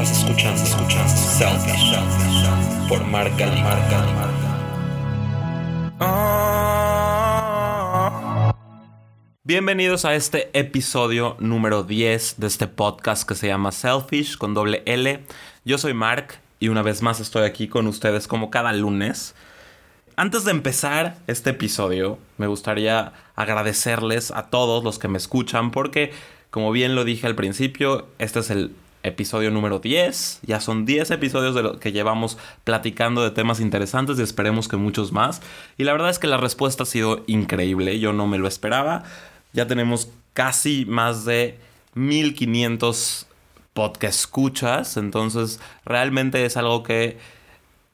Estás escuchando, escuchando Selfish por Marca Marca Bienvenidos a este episodio número 10 de este podcast que se llama Selfish con doble L. Yo soy Mark y una vez más estoy aquí con ustedes como cada lunes. Antes de empezar este episodio, me gustaría agradecerles a todos los que me escuchan porque, como bien lo dije al principio, este es el episodio número 10. Ya son 10 episodios de lo que llevamos platicando de temas interesantes y esperemos que muchos más. Y la verdad es que la respuesta ha sido increíble, yo no me lo esperaba. Ya tenemos casi más de 1500 podcast escuchas, entonces realmente es algo que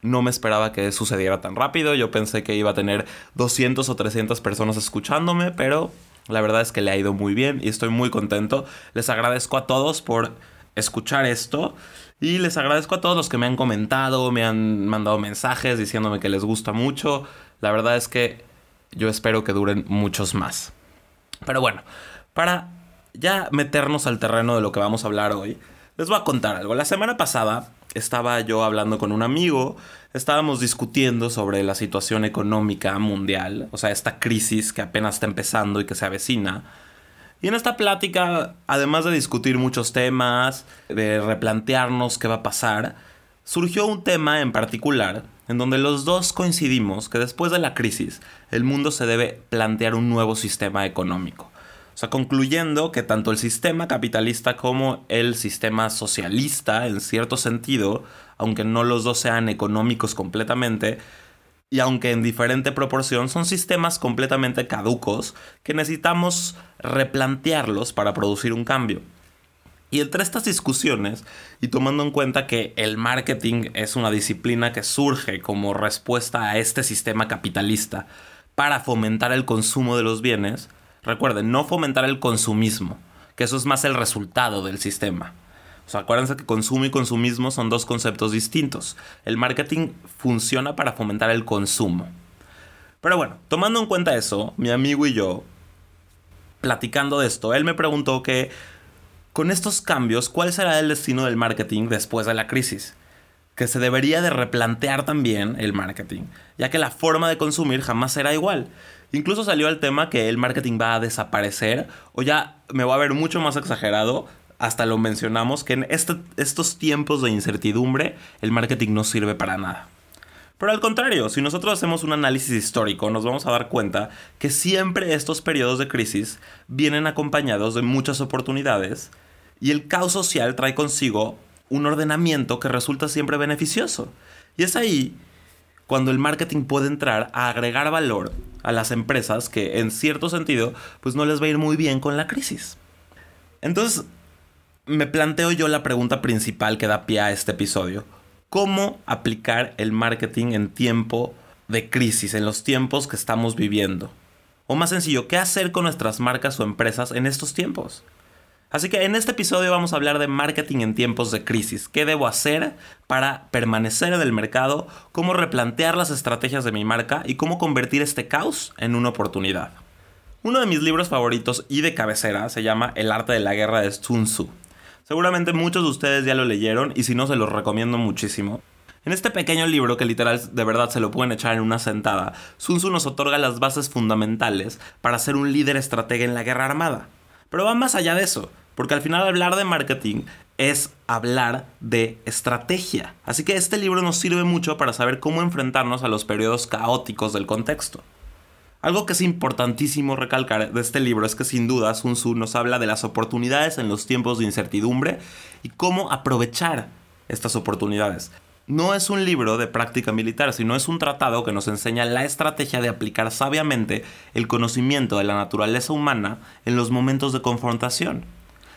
no me esperaba que sucediera tan rápido. Yo pensé que iba a tener 200 o 300 personas escuchándome, pero la verdad es que le ha ido muy bien y estoy muy contento. Les agradezco a todos por escuchar esto y les agradezco a todos los que me han comentado, me han mandado mensajes diciéndome que les gusta mucho. La verdad es que yo espero que duren muchos más. Pero bueno, para ya meternos al terreno de lo que vamos a hablar hoy, les voy a contar algo. La semana pasada estaba yo hablando con un amigo, estábamos discutiendo sobre la situación económica mundial, o sea, esta crisis que apenas está empezando y que se avecina. Y en esta plática, además de discutir muchos temas, de replantearnos qué va a pasar, surgió un tema en particular en donde los dos coincidimos que después de la crisis el mundo se debe plantear un nuevo sistema económico. O sea, concluyendo que tanto el sistema capitalista como el sistema socialista, en cierto sentido, aunque no los dos sean económicos completamente, y aunque en diferente proporción, son sistemas completamente caducos que necesitamos replantearlos para producir un cambio. Y entre estas discusiones, y tomando en cuenta que el marketing es una disciplina que surge como respuesta a este sistema capitalista para fomentar el consumo de los bienes, Recuerden, no fomentar el consumismo, que eso es más el resultado del sistema. O sea, acuérdense que consumo y consumismo son dos conceptos distintos. El marketing funciona para fomentar el consumo. Pero bueno, tomando en cuenta eso, mi amigo y yo, platicando de esto, él me preguntó que con estos cambios, ¿cuál será el destino del marketing después de la crisis? Que se debería de replantear también el marketing, ya que la forma de consumir jamás será igual. Incluso salió el tema que el marketing va a desaparecer o ya me va a ver mucho más exagerado. Hasta lo mencionamos que en este, estos tiempos de incertidumbre el marketing no sirve para nada. Pero al contrario, si nosotros hacemos un análisis histórico, nos vamos a dar cuenta que siempre estos periodos de crisis vienen acompañados de muchas oportunidades y el caos social trae consigo un ordenamiento que resulta siempre beneficioso. Y es ahí cuando el marketing puede entrar a agregar valor a las empresas que en cierto sentido pues no les va a ir muy bien con la crisis. Entonces me planteo yo la pregunta principal que da pie a este episodio. ¿Cómo aplicar el marketing en tiempo de crisis, en los tiempos que estamos viviendo? O más sencillo, ¿qué hacer con nuestras marcas o empresas en estos tiempos? Así que en este episodio vamos a hablar de marketing en tiempos de crisis. ¿Qué debo hacer para permanecer en el mercado? ¿Cómo replantear las estrategias de mi marca? Y cómo convertir este caos en una oportunidad. Uno de mis libros favoritos y de cabecera se llama El arte de la guerra de Sun Tzu. Seguramente muchos de ustedes ya lo leyeron y si no se los recomiendo muchísimo. En este pequeño libro, que literal de verdad se lo pueden echar en una sentada, Sun Tzu nos otorga las bases fundamentales para ser un líder estratega en la guerra armada. Pero va más allá de eso. Porque al final hablar de marketing es hablar de estrategia. Así que este libro nos sirve mucho para saber cómo enfrentarnos a los periodos caóticos del contexto. Algo que es importantísimo recalcar de este libro es que sin duda Sun Tzu nos habla de las oportunidades en los tiempos de incertidumbre y cómo aprovechar estas oportunidades. No es un libro de práctica militar, sino es un tratado que nos enseña la estrategia de aplicar sabiamente el conocimiento de la naturaleza humana en los momentos de confrontación.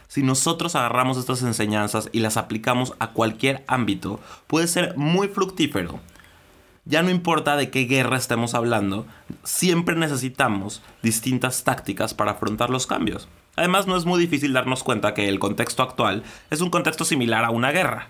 Si nosotros agarramos estas enseñanzas y las aplicamos a cualquier ámbito, puede ser muy fructífero. Ya no importa de qué guerra estemos hablando, siempre necesitamos distintas tácticas para afrontar los cambios. Además, no es muy difícil darnos cuenta que el contexto actual es un contexto similar a una guerra.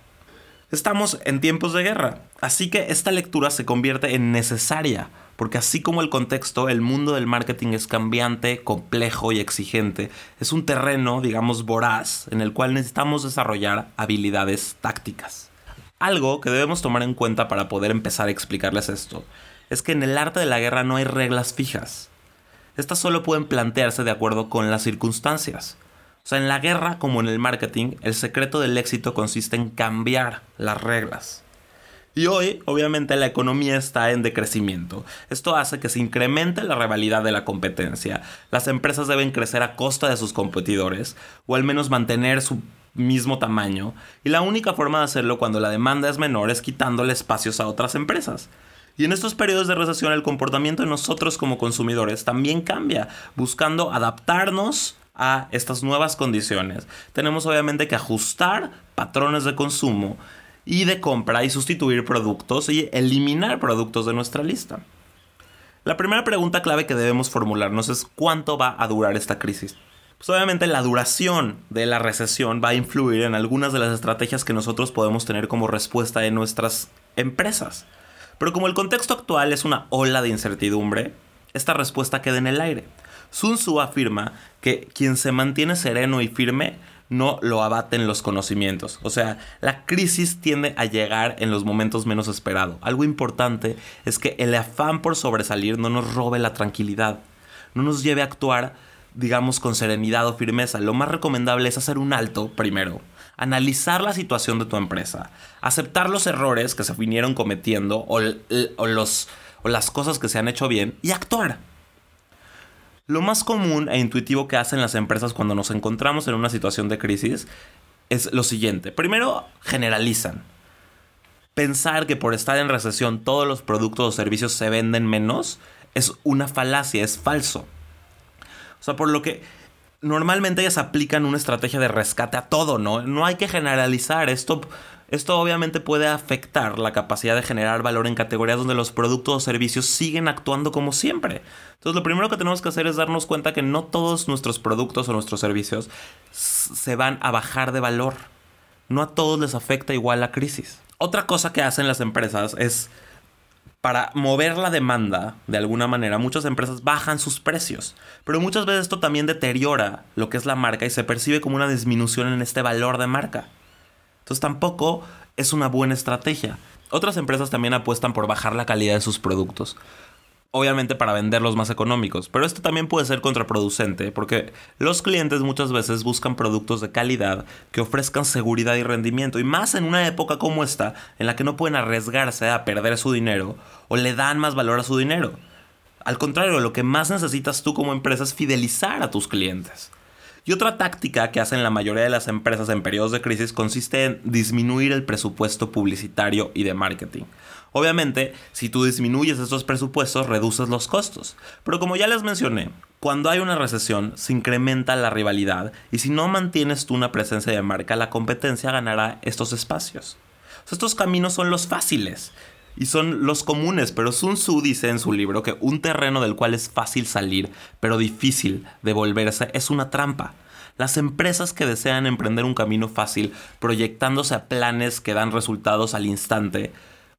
Estamos en tiempos de guerra, así que esta lectura se convierte en necesaria, porque así como el contexto, el mundo del marketing es cambiante, complejo y exigente. Es un terreno, digamos, voraz, en el cual necesitamos desarrollar habilidades tácticas. Algo que debemos tomar en cuenta para poder empezar a explicarles esto es que en el arte de la guerra no hay reglas fijas. Estas solo pueden plantearse de acuerdo con las circunstancias. O sea, en la guerra como en el marketing, el secreto del éxito consiste en cambiar las reglas. Y hoy, obviamente, la economía está en decrecimiento. Esto hace que se incremente la rivalidad de la competencia. Las empresas deben crecer a costa de sus competidores, o al menos mantener su mismo tamaño. Y la única forma de hacerlo cuando la demanda es menor es quitándole espacios a otras empresas. Y en estos periodos de recesión el comportamiento de nosotros como consumidores también cambia, buscando adaptarnos a estas nuevas condiciones. Tenemos obviamente que ajustar patrones de consumo y de compra y sustituir productos y eliminar productos de nuestra lista. La primera pregunta clave que debemos formularnos es cuánto va a durar esta crisis. Pues obviamente la duración de la recesión va a influir en algunas de las estrategias que nosotros podemos tener como respuesta en nuestras empresas. Pero como el contexto actual es una ola de incertidumbre, esta respuesta queda en el aire. Sun Tzu afirma que quien se mantiene sereno y firme no lo abaten los conocimientos. O sea, la crisis tiende a llegar en los momentos menos esperados. Algo importante es que el afán por sobresalir no nos robe la tranquilidad, no nos lleve a actuar, digamos, con serenidad o firmeza. Lo más recomendable es hacer un alto primero, analizar la situación de tu empresa, aceptar los errores que se vinieron cometiendo o, los, o las cosas que se han hecho bien y actuar. Lo más común e intuitivo que hacen las empresas cuando nos encontramos en una situación de crisis es lo siguiente. Primero, generalizan. Pensar que por estar en recesión todos los productos o servicios se venden menos es una falacia, es falso. O sea, por lo que normalmente ellas aplican una estrategia de rescate a todo, ¿no? No hay que generalizar. Esto esto obviamente puede afectar la capacidad de generar valor en categorías donde los productos o servicios siguen actuando como siempre. Entonces lo primero que tenemos que hacer es darnos cuenta que no todos nuestros productos o nuestros servicios se van a bajar de valor. No a todos les afecta igual la crisis. Otra cosa que hacen las empresas es para mover la demanda, de alguna manera, muchas empresas bajan sus precios. Pero muchas veces esto también deteriora lo que es la marca y se percibe como una disminución en este valor de marca. Entonces tampoco es una buena estrategia. Otras empresas también apuestan por bajar la calidad de sus productos. Obviamente para venderlos más económicos, pero esto también puede ser contraproducente porque los clientes muchas veces buscan productos de calidad que ofrezcan seguridad y rendimiento y más en una época como esta en la que no pueden arriesgarse a perder su dinero o le dan más valor a su dinero. Al contrario, lo que más necesitas tú como empresa es fidelizar a tus clientes. Y otra táctica que hacen la mayoría de las empresas en periodos de crisis consiste en disminuir el presupuesto publicitario y de marketing. Obviamente, si tú disminuyes estos presupuestos, reduces los costos. Pero como ya les mencioné, cuando hay una recesión se incrementa la rivalidad y si no mantienes tú una presencia de marca, la competencia ganará estos espacios. Estos caminos son los fáciles y son los comunes, pero Sun Tzu dice en su libro que un terreno del cual es fácil salir, pero difícil de volverse, es una trampa. Las empresas que desean emprender un camino fácil, proyectándose a planes que dan resultados al instante,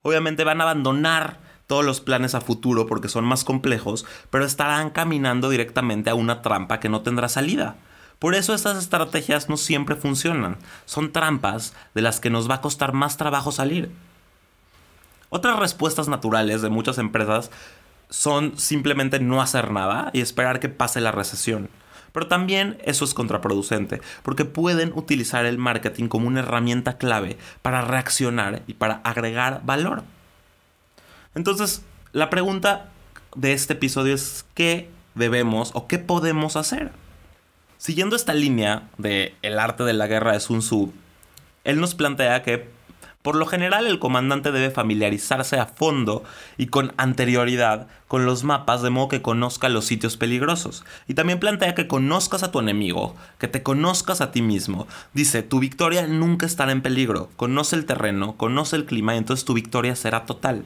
obviamente van a abandonar todos los planes a futuro porque son más complejos, pero estarán caminando directamente a una trampa que no tendrá salida. Por eso estas estrategias no siempre funcionan. Son trampas de las que nos va a costar más trabajo salir. Otras respuestas naturales de muchas empresas son simplemente no hacer nada y esperar que pase la recesión. Pero también eso es contraproducente, porque pueden utilizar el marketing como una herramienta clave para reaccionar y para agregar valor. Entonces, la pregunta de este episodio es ¿qué debemos o qué podemos hacer? Siguiendo esta línea de el arte de la guerra de Sun Tzu, él nos plantea que por lo general, el comandante debe familiarizarse a fondo y con anterioridad con los mapas de modo que conozca los sitios peligrosos. Y también plantea que conozcas a tu enemigo, que te conozcas a ti mismo. Dice, tu victoria nunca estará en peligro. Conoce el terreno, conoce el clima y entonces tu victoria será total.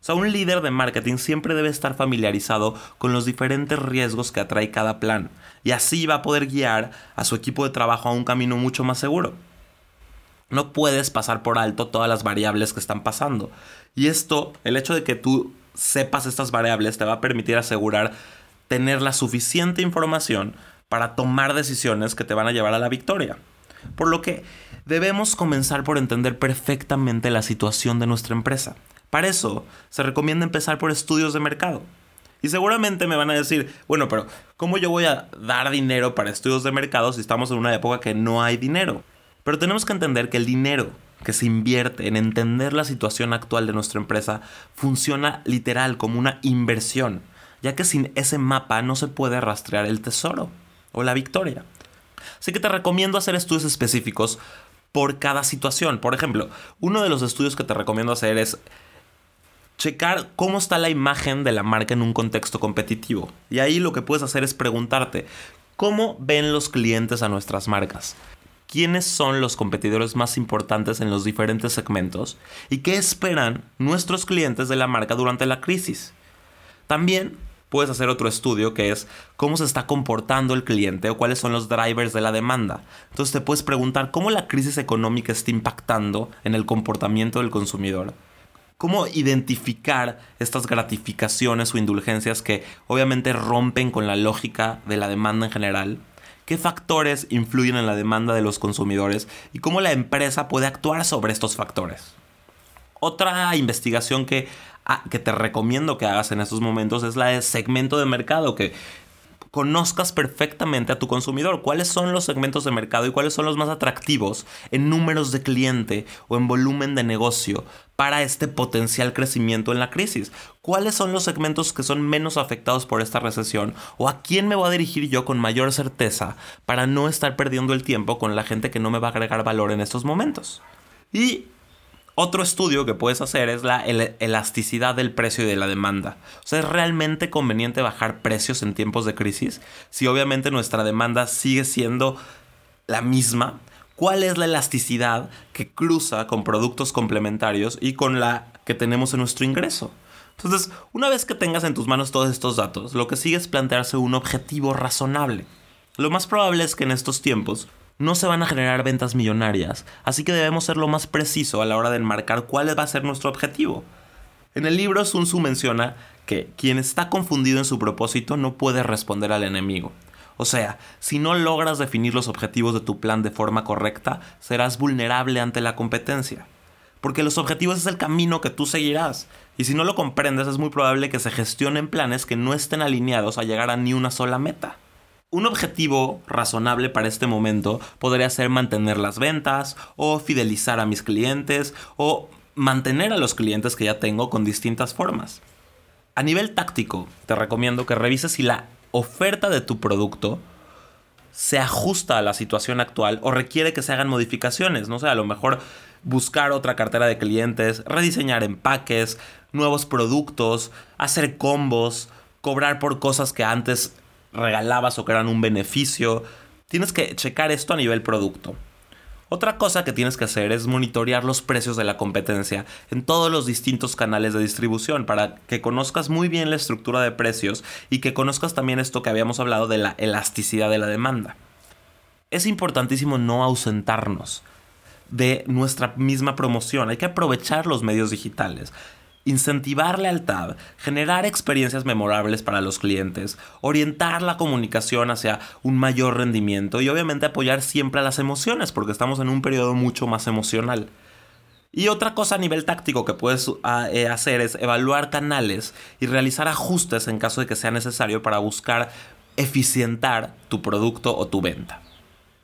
O sea, un líder de marketing siempre debe estar familiarizado con los diferentes riesgos que atrae cada plan. Y así va a poder guiar a su equipo de trabajo a un camino mucho más seguro. No puedes pasar por alto todas las variables que están pasando. Y esto, el hecho de que tú sepas estas variables, te va a permitir asegurar tener la suficiente información para tomar decisiones que te van a llevar a la victoria. Por lo que debemos comenzar por entender perfectamente la situación de nuestra empresa. Para eso, se recomienda empezar por estudios de mercado. Y seguramente me van a decir, bueno, pero ¿cómo yo voy a dar dinero para estudios de mercado si estamos en una época que no hay dinero? Pero tenemos que entender que el dinero que se invierte en entender la situación actual de nuestra empresa funciona literal como una inversión, ya que sin ese mapa no se puede rastrear el tesoro o la victoria. Así que te recomiendo hacer estudios específicos por cada situación. Por ejemplo, uno de los estudios que te recomiendo hacer es checar cómo está la imagen de la marca en un contexto competitivo. Y ahí lo que puedes hacer es preguntarte, ¿cómo ven los clientes a nuestras marcas? Quiénes son los competidores más importantes en los diferentes segmentos y qué esperan nuestros clientes de la marca durante la crisis. También puedes hacer otro estudio que es cómo se está comportando el cliente o cuáles son los drivers de la demanda. Entonces te puedes preguntar cómo la crisis económica está impactando en el comportamiento del consumidor. Cómo identificar estas gratificaciones o indulgencias que obviamente rompen con la lógica de la demanda en general qué factores influyen en la demanda de los consumidores y cómo la empresa puede actuar sobre estos factores. Otra investigación que, ah, que te recomiendo que hagas en estos momentos es la de segmento de mercado, que conozcas perfectamente a tu consumidor, cuáles son los segmentos de mercado y cuáles son los más atractivos en números de cliente o en volumen de negocio para este potencial crecimiento en la crisis. ¿Cuáles son los segmentos que son menos afectados por esta recesión? ¿O a quién me voy a dirigir yo con mayor certeza para no estar perdiendo el tiempo con la gente que no me va a agregar valor en estos momentos? Y otro estudio que puedes hacer es la elasticidad del precio y de la demanda. O sea, ¿es realmente conveniente bajar precios en tiempos de crisis? Si obviamente nuestra demanda sigue siendo la misma, ¿cuál es la elasticidad que cruza con productos complementarios y con la que tenemos en nuestro ingreso? Entonces, una vez que tengas en tus manos todos estos datos, lo que sigue es plantearse un objetivo razonable. Lo más probable es que en estos tiempos no se van a generar ventas millonarias, así que debemos ser lo más preciso a la hora de enmarcar cuál va a ser nuestro objetivo. En el libro Sun Tzu menciona que quien está confundido en su propósito no puede responder al enemigo. O sea, si no logras definir los objetivos de tu plan de forma correcta, serás vulnerable ante la competencia. Porque los objetivos es el camino que tú seguirás. Y si no lo comprendes, es muy probable que se gestionen planes que no estén alineados a llegar a ni una sola meta. Un objetivo razonable para este momento podría ser mantener las ventas o fidelizar a mis clientes o mantener a los clientes que ya tengo con distintas formas. A nivel táctico, te recomiendo que revises si la oferta de tu producto se ajusta a la situación actual o requiere que se hagan modificaciones. No sé, a lo mejor buscar otra cartera de clientes, rediseñar empaques, nuevos productos, hacer combos, cobrar por cosas que antes regalabas o que eran un beneficio. Tienes que checar esto a nivel producto. Otra cosa que tienes que hacer es monitorear los precios de la competencia en todos los distintos canales de distribución para que conozcas muy bien la estructura de precios y que conozcas también esto que habíamos hablado de la elasticidad de la demanda. Es importantísimo no ausentarnos de nuestra misma promoción, hay que aprovechar los medios digitales incentivar lealtad, generar experiencias memorables para los clientes, orientar la comunicación hacia un mayor rendimiento y obviamente apoyar siempre a las emociones porque estamos en un periodo mucho más emocional. Y otra cosa a nivel táctico que puedes ah, eh, hacer es evaluar canales y realizar ajustes en caso de que sea necesario para buscar eficientar tu producto o tu venta.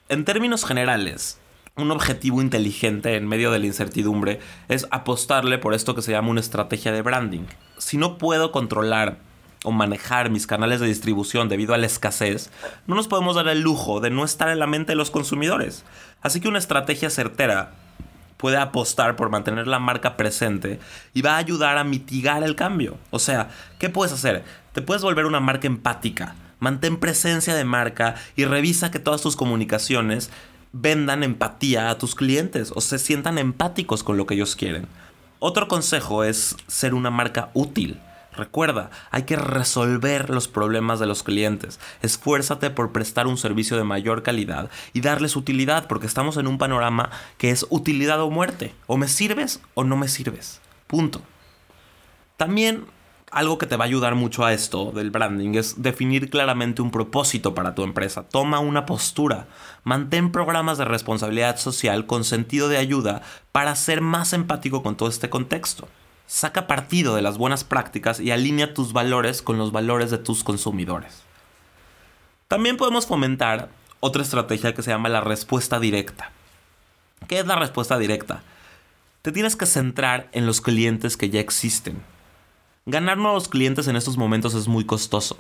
En términos generales, un objetivo inteligente en medio de la incertidumbre es apostarle por esto que se llama una estrategia de branding. Si no puedo controlar o manejar mis canales de distribución debido a la escasez, no nos podemos dar el lujo de no estar en la mente de los consumidores. Así que una estrategia certera puede apostar por mantener la marca presente y va a ayudar a mitigar el cambio. O sea, ¿qué puedes hacer? Te puedes volver una marca empática. Mantén presencia de marca y revisa que todas tus comunicaciones vendan empatía a tus clientes o se sientan empáticos con lo que ellos quieren. Otro consejo es ser una marca útil. Recuerda, hay que resolver los problemas de los clientes. Esfuérzate por prestar un servicio de mayor calidad y darles utilidad, porque estamos en un panorama que es utilidad o muerte. O me sirves o no me sirves. Punto. También algo que te va a ayudar mucho a esto del branding es definir claramente un propósito para tu empresa. Toma una postura. Mantén programas de responsabilidad social con sentido de ayuda para ser más empático con todo este contexto. Saca partido de las buenas prácticas y alinea tus valores con los valores de tus consumidores. También podemos fomentar otra estrategia que se llama la respuesta directa. ¿Qué es la respuesta directa? Te tienes que centrar en los clientes que ya existen Ganar nuevos clientes en estos momentos es muy costoso.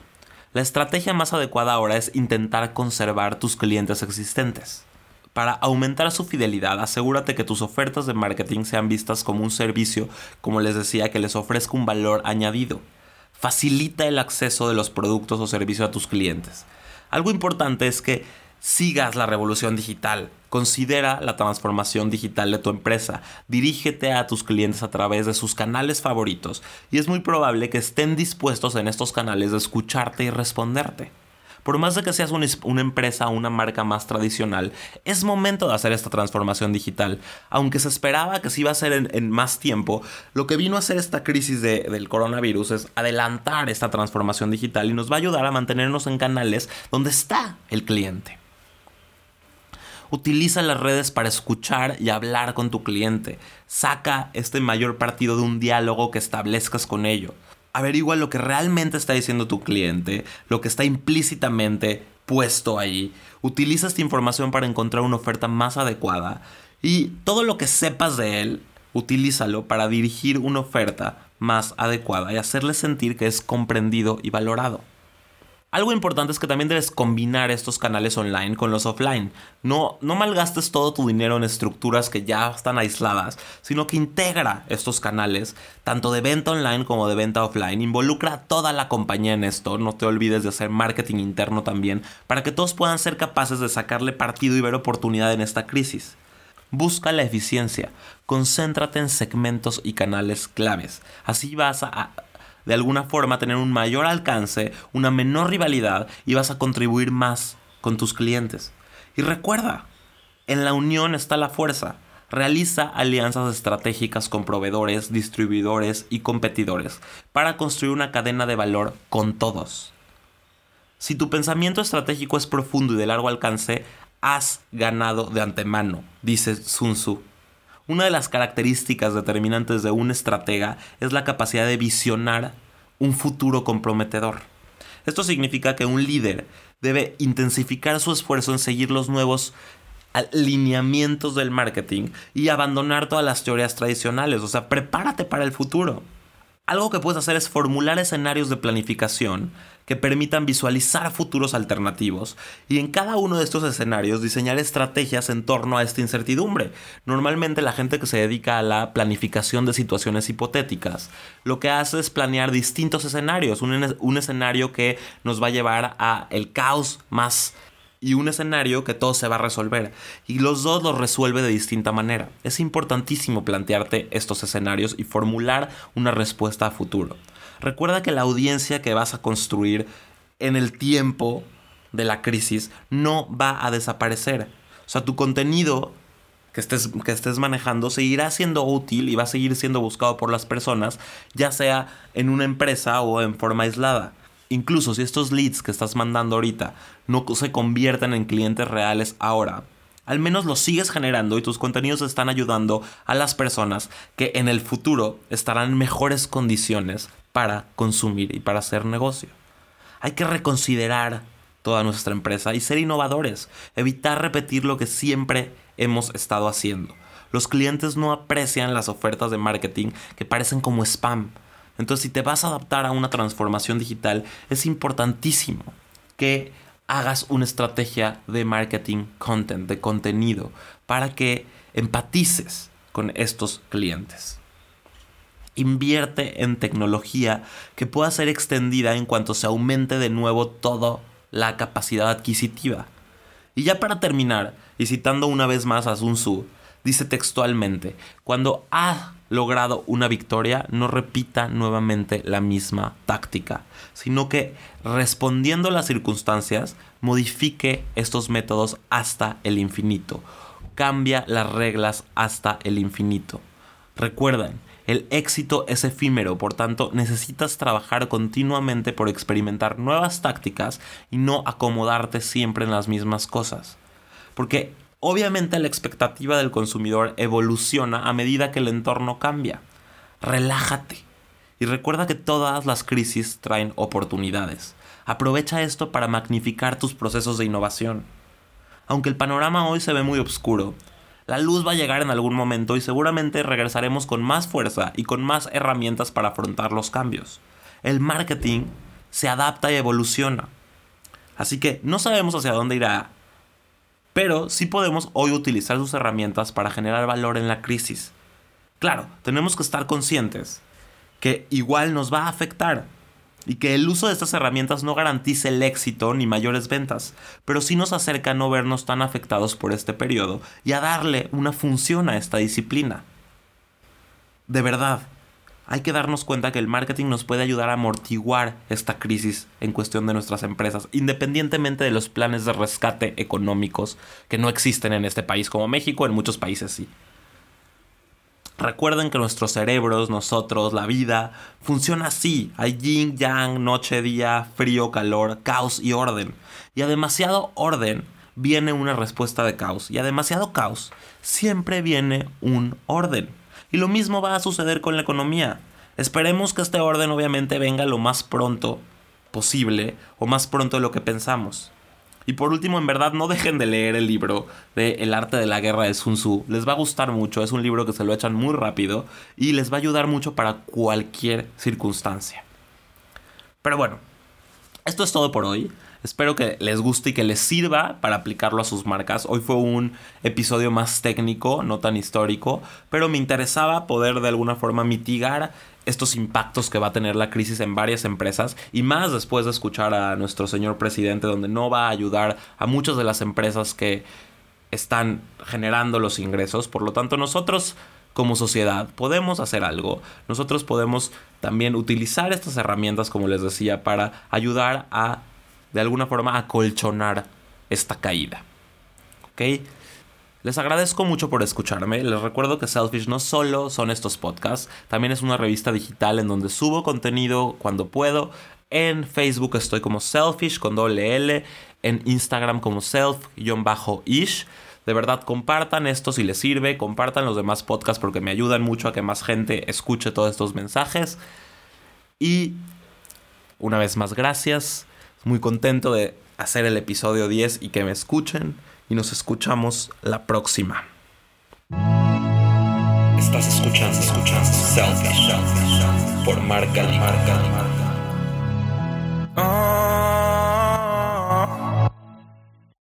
La estrategia más adecuada ahora es intentar conservar tus clientes existentes. Para aumentar su fidelidad, asegúrate que tus ofertas de marketing sean vistas como un servicio, como les decía, que les ofrezca un valor añadido. Facilita el acceso de los productos o servicios a tus clientes. Algo importante es que sigas la revolución digital. Considera la transformación digital de tu empresa. Dirígete a tus clientes a través de sus canales favoritos y es muy probable que estén dispuestos en estos canales de escucharte y responderte. Por más de que seas una, empresa o una marca más tradicional, es momento de hacer esta transformación digital. Aunque se esperaba que se iba a hacer en, más tiempo, lo que vino a hacer esta crisis del coronavirus es adelantar esta transformación digital y nos va a ayudar a mantenernos en canales donde está el cliente. Utiliza las redes para escuchar y hablar con tu cliente. Saca este mayor partido de un diálogo que establezcas con ello. Averigua lo que realmente está diciendo tu cliente, lo que está implícitamente puesto ahí. Utiliza esta información para encontrar una oferta más adecuada y todo lo que sepas de él, utilízalo para dirigir una oferta más adecuada y hacerle sentir que es comprendido y valorado. Algo importante es que también debes combinar estos canales online con los offline. No, no malgastes todo tu dinero en estructuras que ya están aisladas, sino que integra estos canales, tanto de venta online como de venta offline. Involucra a toda la compañía en esto. No te olvides de hacer marketing interno también, para que todos puedan ser capaces de sacarle partido y ver oportunidad en esta crisis. Busca la eficiencia, concéntrate en segmentos y canales claves. Así vas a de alguna forma tener un mayor alcance, una menor rivalidad y vas a contribuir más con tus clientes. Y recuerda, en la unión está la fuerza. Realiza alianzas estratégicas con proveedores, distribuidores y competidores para construir una cadena de valor con todos. Si tu pensamiento estratégico es profundo y de largo alcance, has ganado de antemano, dice Sun Tzu. Una de las características determinantes de un estratega es la capacidad de visionar un futuro comprometedor. Esto significa que un líder debe intensificar su esfuerzo en seguir los nuevos lineamientos del marketing y abandonar todas las teorías tradicionales. O sea, prepárate para el futuro. Algo que puedes hacer es formular escenarios de planificación que permitan visualizar futuros alternativos y en cada uno de estos escenarios diseñar estrategias en torno a esta incertidumbre. Normalmente la gente que se dedica a la planificación de situaciones hipotéticas lo que hace es planear distintos escenarios, un, un escenario que nos va a llevar a el caos más y un escenario que todo se va a resolver. Y los dos los resuelve de distinta manera. Es importantísimo plantearte estos escenarios y formular una respuesta a futuro. Recuerda que la audiencia que vas a construir en el tiempo de la crisis no va a desaparecer. O sea, tu contenido que estés, que estés manejando seguirá siendo útil y va a seguir siendo buscado por las personas, ya sea en una empresa o en forma aislada. Incluso si estos leads que estás mandando ahorita no se convierten en clientes reales ahora, al menos los sigues generando y tus contenidos están ayudando a las personas que en el futuro estarán en mejores condiciones para consumir y para hacer negocio. Hay que reconsiderar toda nuestra empresa y ser innovadores, evitar repetir lo que siempre hemos estado haciendo. Los clientes no aprecian las ofertas de marketing que parecen como spam entonces, si te vas a adaptar a una transformación digital, es importantísimo que hagas una estrategia de marketing content, de contenido, para que empatices con estos clientes. Invierte en tecnología que pueda ser extendida en cuanto se aumente de nuevo toda la capacidad adquisitiva. Y ya para terminar, y citando una vez más a Sun Tzu, Dice textualmente, cuando ha logrado una victoria, no repita nuevamente la misma táctica, sino que respondiendo a las circunstancias, modifique estos métodos hasta el infinito. Cambia las reglas hasta el infinito. Recuerden, el éxito es efímero, por tanto necesitas trabajar continuamente por experimentar nuevas tácticas y no acomodarte siempre en las mismas cosas. Porque obviamente la expectativa del consumidor evoluciona a medida que el entorno cambia. Relájate y recuerda que todas las crisis traen oportunidades. Aprovecha esto para magnificar tus procesos de innovación. Aunque el panorama hoy se ve muy oscuro, la luz va a llegar en algún momento y seguramente regresaremos con más fuerza y con más herramientas para afrontar los cambios. El marketing se adapta y evoluciona. Así que no sabemos hacia dónde irá, pero sí podemos hoy utilizar sus herramientas para generar valor en la crisis. Claro, tenemos que estar conscientes que igual nos va a afectar y que el uso de estas herramientas no garantice el éxito ni mayores ventas, pero sí nos acerca a no vernos tan afectados por este periodo y a darle una función a esta disciplina. De verdad, hay que darnos cuenta que el marketing nos puede ayudar a amortiguar esta crisis en cuestión de nuestras empresas, independientemente de los planes de rescate económicos que no existen en este país como México, en muchos países sí. Recuerden que nuestros cerebros, nosotros, la vida, funciona así. Hay yin, yang, noche, día, frío, calor, caos y orden. Y a demasiado orden viene una respuesta de caos. Y a demasiado caos siempre viene un orden. Y lo mismo va a suceder con la economía. Esperemos que este orden obviamente venga lo más pronto posible o más pronto de lo que pensamos. Y por último, en verdad, no dejen de leer el libro de El arte de la guerra de Sun Tzu. Les va a gustar mucho, es un libro que se lo echan muy rápido y les va a ayudar mucho para cualquier circunstancia. Pero bueno, esto es todo por hoy. Espero que les guste y que les sirva para aplicarlo a sus marcas. Hoy fue un episodio más técnico, no tan histórico, pero me interesaba poder de alguna forma mitigar estos impactos que va a tener la crisis en varias empresas y más después de escuchar a nuestro señor presidente donde no va a ayudar a muchas de las empresas que están generando los ingresos. Por lo tanto, nosotros como sociedad podemos hacer algo. Nosotros podemos también utilizar estas herramientas, como les decía, para ayudar a de alguna forma acolchonar esta caída. ¿Ok? Les agradezco mucho por escucharme. Les recuerdo que Selfish no solo son estos podcasts, también es una revista digital en donde subo contenido cuando puedo. En Facebook estoy como Selfish con doble L, en Instagram como self-ish. De verdad, compartan esto si les sirve, compartan los demás podcasts porque me ayudan mucho a que más gente escuche todos estos mensajes. Y una vez más, gracias. Muy contento de hacer el episodio 10 y que me escuchen. Y nos escuchamos la próxima. Estás escuchando, escuchando Selfish, por Marca Marca.